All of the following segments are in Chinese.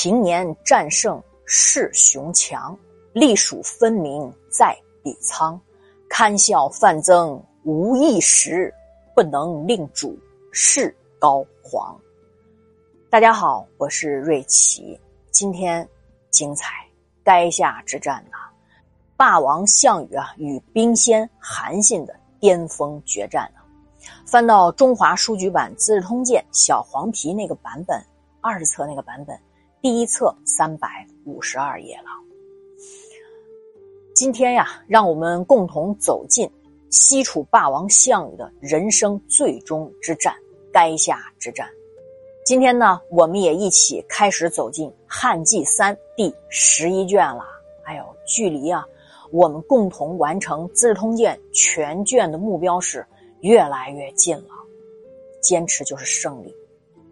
平年战胜势雄强，隶属分明在彼仓。堪笑范增无一时，不能令主事高皇。大家好，我是瑞奇，今天精彩垓下之战呐，霸王项羽啊与兵仙韩信的巅峰决战呢。翻到中华书局版《资治通鉴》小黄皮那个版本，二十册那个版本，第一册三百五十二页了。今天呀，让我们共同走进西楚霸王项羽的人生最终之战——垓下之战。今天呢，我们也一起开始走进《汉纪三》第十一卷了。哎呦，距离啊，我们共同完成《资治通鉴》全卷的目标是。越来越近了，坚持就是胜利，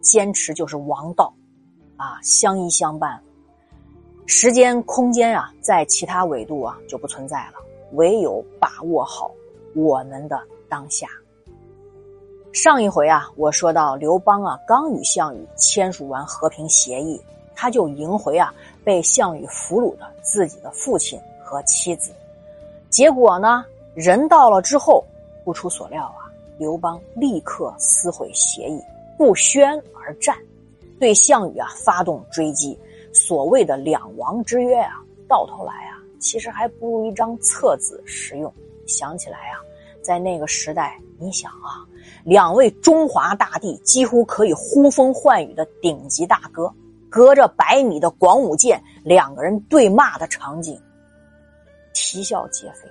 坚持就是王道，啊，相依相伴。时间、空间啊，在其他维度啊就不存在了，唯有把握好我们的当下。上一回啊，我说到刘邦啊，刚与项羽签署完和平协议，他就迎回啊被项羽俘虏的自己的父亲和妻子。结果呢，人到了之后。不出所料啊，刘邦立刻撕毁协议，不宣而战，对项羽啊发动追击。所谓的两王之约啊，到头来啊，其实还不如一张册子实用。想起来啊，在那个时代，你想啊，两位中华大地几乎可以呼风唤雨的顶级大哥，隔着百米的广武剑，两个人对骂的场景，啼笑皆非。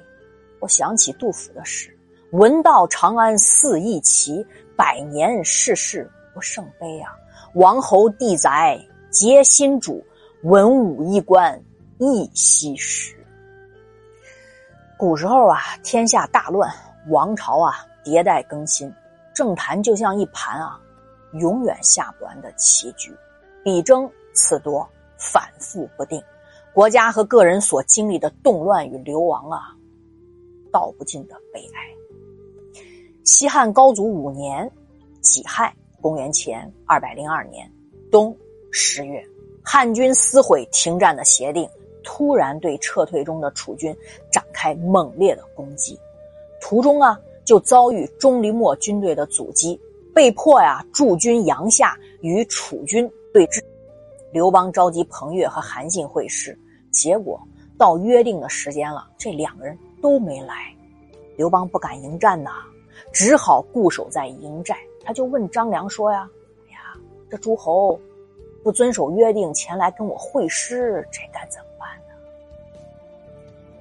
我想起杜甫的诗。闻道长安寺一齐，百年世事不胜悲啊！王侯地宅皆新主，文武衣冠亦昔时。古时候啊，天下大乱，王朝啊迭代更新，政坛就像一盘啊永远下不完的棋局，比争此夺，反复不定。国家和个人所经历的动乱与流亡啊，道不尽的悲哀。西汉高祖五年，己亥，公元前二百零二年冬十月，汉军撕毁停战的协定，突然对撤退中的楚军展开猛烈的攻击。途中啊，就遭遇钟离昧军队的阻击，被迫呀驻军阳夏与楚军对峙。刘邦召集彭越和韩信会师，结果到约定的时间了，这两个人都没来。刘邦不敢迎战呐。只好固守在营寨，他就问张良说：“呀，哎呀，这诸侯不遵守约定前来跟我会师，这该怎么办呢？”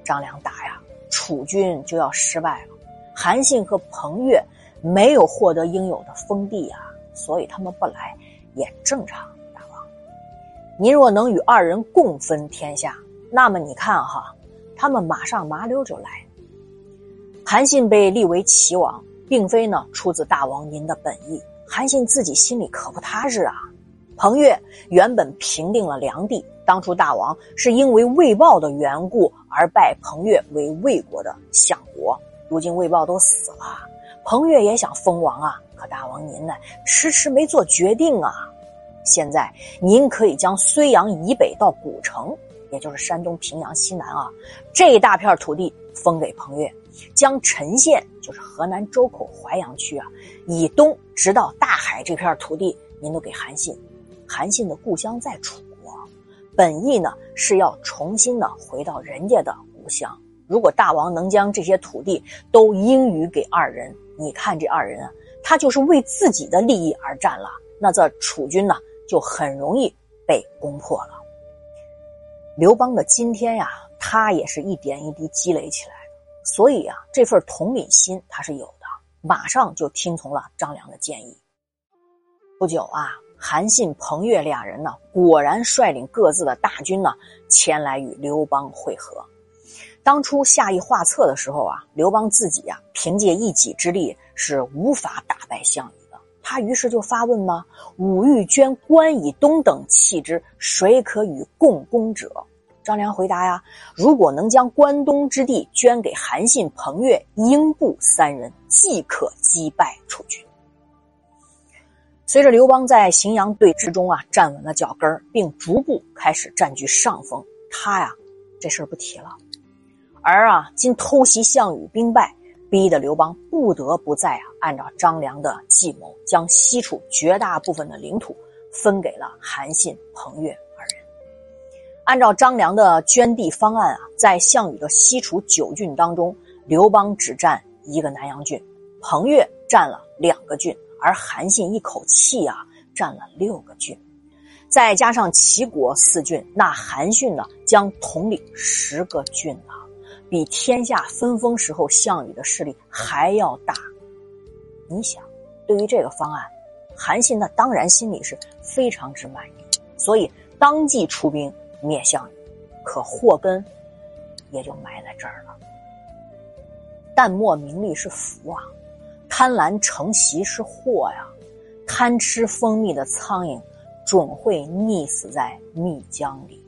张良答呀：“楚军就要失败了，韩信和彭越没有获得应有的封地啊，所以他们不来也正常。大王，您若能与二人共分天下，那么你看哈，他们马上麻溜就来。韩信被立为齐王。”并非呢出自大王您的本意，韩信自己心里可不踏实啊。彭越原本平定了梁地，当初大王是因为魏豹的缘故而拜彭越为魏国的相国，如今魏豹都死了，彭越也想封王啊，可大王您呢迟迟没做决定啊。现在您可以将睢阳以北到古城，也就是山东平阳西南啊，这一大片土地封给彭越。将陈县，就是河南周口淮阳区啊，以东直到大海这片土地，您都给韩信。韩信的故乡在楚国，本意呢是要重新的回到人家的故乡。如果大王能将这些土地都应予给二人，你看这二人啊，他就是为自己的利益而战了，那这楚军呢就很容易被攻破了。刘邦的今天呀，他也是一点一滴积累起来的。所以啊，这份同理心他是有的，马上就听从了张良的建议。不久啊，韩信、彭越两人呢，果然率领各自的大军呢，前来与刘邦会合。当初下议画策的时候啊，刘邦自己呀，凭借一己之力是无法打败项羽。他于是就发问吗？吾欲捐关以东等弃之，谁可与共攻者？张良回答呀：“如果能将关东之地捐给韩信、彭越、英布三人，即可击败楚军。”随着刘邦在荥阳对峙中啊站稳了脚跟并逐步开始占据上风，他呀这事儿不提了。而啊，今偷袭项羽兵败，逼得刘邦不得不再啊按照张良的计谋，将西楚绝大部分的领土分给了韩信、彭越二人。按照张良的捐地方案啊，在项羽的西楚九郡当中，刘邦只占一个南阳郡，彭越占了两个郡。而韩信一口气啊占了六个郡，再加上齐国四郡，那韩信呢将统领十个郡啊，比天下分封时候项羽的势力还要大。你想，对于这个方案，韩信那当然心里是非常之满意，所以当即出兵灭项羽。可祸根也就埋在这儿了。淡漠名利是福啊。贪婪成习是祸呀，贪吃蜂蜜的苍蝇，准会溺死在蜜浆里。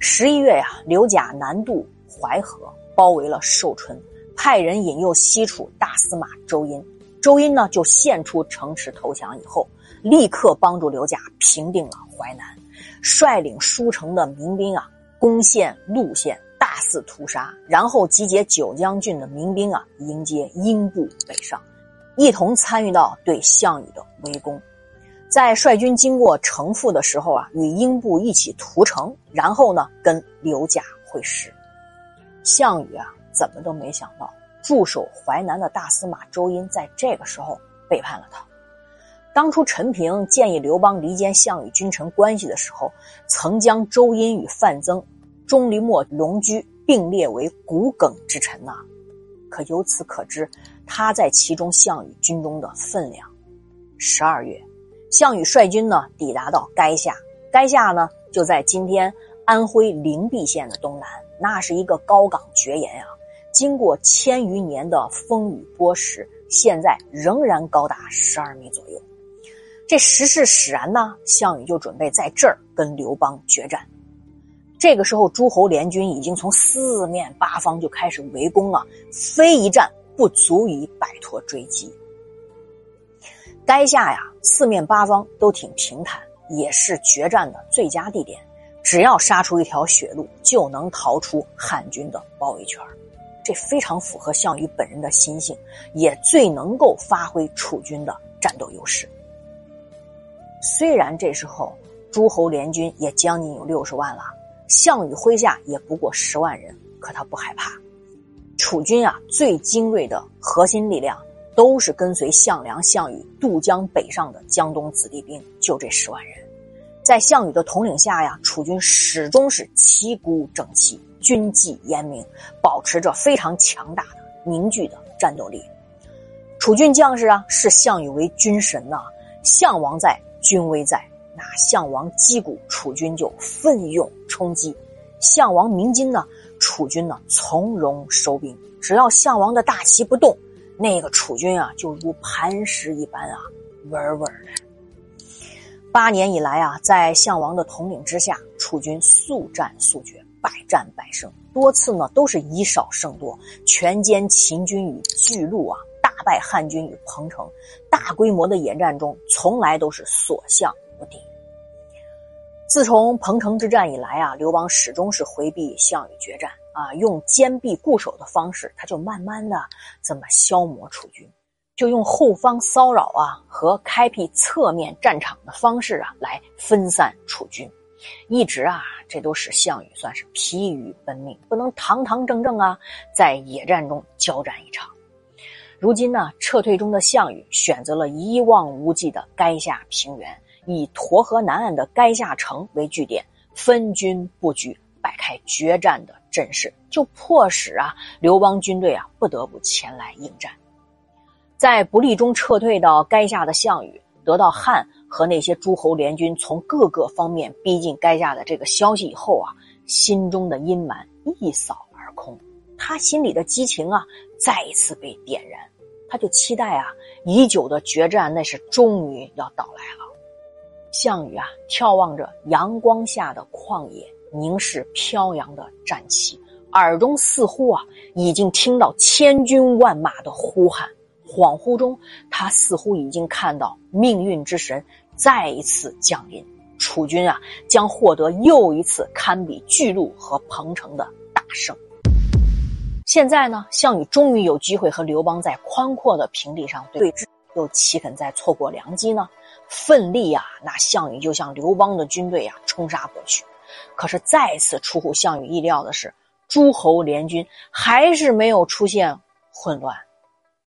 十一月呀，刘贾南渡淮河，包围了寿春，派人引诱西楚大司马周殷。周殷呢，就献出城池投降，以后立刻帮助刘贾平定了淮南，率领舒城的民兵啊，攻陷陆县。大肆屠杀，然后集结九江郡的民兵啊，迎接英布北上，一同参与到对项羽的围攻。在率军经过城父的时候啊，与英布一起屠城，然后呢，跟刘贾会师。项羽啊，怎么都没想到，驻守淮南的大司马周殷在这个时候背叛了他。当初陈平建议刘邦离间项羽君臣关系的时候，曾将周殷与范增。钟离莫、龙驹并列为骨梗之臣呐，可由此可知他在其中项羽军中的分量。十二月，项羽率军呢抵达到垓下，垓下呢就在今天安徽灵璧县的东南，那是一个高岗绝岩啊，经过千余年的风雨剥蚀，现在仍然高达十二米左右。这时势使然呢，项羽就准备在这儿跟刘邦决战。这个时候，诸侯联军已经从四面八方就开始围攻了，非一战不足以摆脱追击。垓下呀，四面八方都挺平坦，也是决战的最佳地点。只要杀出一条血路，就能逃出汉军的包围圈。这非常符合项羽本人的心性，也最能够发挥楚军的战斗优势。虽然这时候诸侯联军也将近有六十万了。项羽麾下也不过十万人，可他不害怕。楚军啊，最精锐的核心力量都是跟随项梁、项羽渡江北上的江东子弟兵，就这十万人。在项羽的统领下呀，楚军始终是旗鼓整齐，军纪严明，保持着非常强大的凝聚的战斗力。楚军将士啊，视项羽为军神呐，项王在，军威在。那项王击鼓，楚军就奋勇冲击；项王鸣金呢，楚军呢从容收兵。只要项王的大旗不动，那个楚军啊就如磐石一般啊，稳稳的。八年以来啊，在项王的统领之下，楚军速战速决，百战百胜，多次呢都是以少胜多，全歼秦军与巨鹿啊，大败汉军与彭城。大规模的野战中，从来都是所向。无敌。自从彭城之战以来啊，刘邦始终是回避项羽决战啊，用坚壁固守的方式，他就慢慢的这么消磨楚军，就用后方骚扰啊和开辟侧面战场的方式啊来分散楚军，一直啊这都使项羽算是疲于奔命，不能堂堂正正啊在野战中交战一场。如今呢，撤退中的项羽选择了一望无际的垓下平原。以沱河南岸的垓下城为据点，分军布局，摆开决战的阵势，就迫使啊刘邦军队啊不得不前来应战。在不利中撤退到垓下的项羽，得到汉和那些诸侯联军从各个方面逼近垓下的这个消息以后啊，心中的阴霾一扫而空，他心里的激情啊再一次被点燃，他就期待啊已久的决战那是终于要到来了。项羽啊，眺望着阳光下的旷野，凝视飘扬的战旗，耳中似乎啊，已经听到千军万马的呼喊，恍惚中，他似乎已经看到命运之神再一次降临，楚军啊将获得又一次堪比巨鹿和彭城的大胜。现在呢，项羽终于有机会和刘邦在宽阔的平地上对峙，又岂肯再错过良机呢？奋力啊，那项羽就向刘邦的军队啊冲杀过去。可是再次出乎项羽意料的是，诸侯联军还是没有出现混乱。